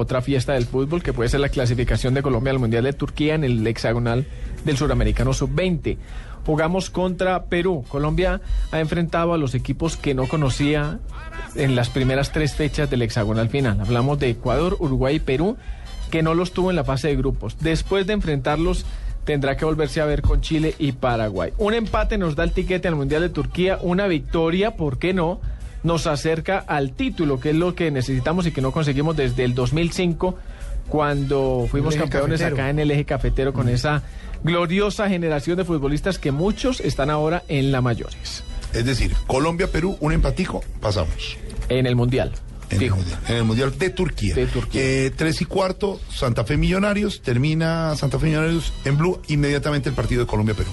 otra fiesta del fútbol que puede ser la clasificación de Colombia al Mundial de Turquía en el hexagonal del Suramericano Sub-20. Jugamos contra Perú. Colombia ha enfrentado a los equipos que no conocía en las primeras tres fechas del hexagonal final. Hablamos de Ecuador, Uruguay y Perú, que no los tuvo en la fase de grupos. Después de enfrentarlos tendrá que volverse a ver con Chile y Paraguay. Un empate nos da el tiquete al Mundial de Turquía, una victoria, ¿por qué no? Nos acerca al título, que es lo que necesitamos y que no conseguimos desde el 2005, cuando fuimos campeones acá en el eje cafetero con esa gloriosa generación de futbolistas que muchos están ahora en la mayores. Es decir, Colombia-Perú, un empatico, pasamos. En el Mundial. En el, mundial, en el Mundial de Turquía. De Turquía. Eh, tres y cuarto, Santa Fe Millonarios. Termina Santa Fe Millonarios en Blue. Inmediatamente el partido de Colombia-Perú.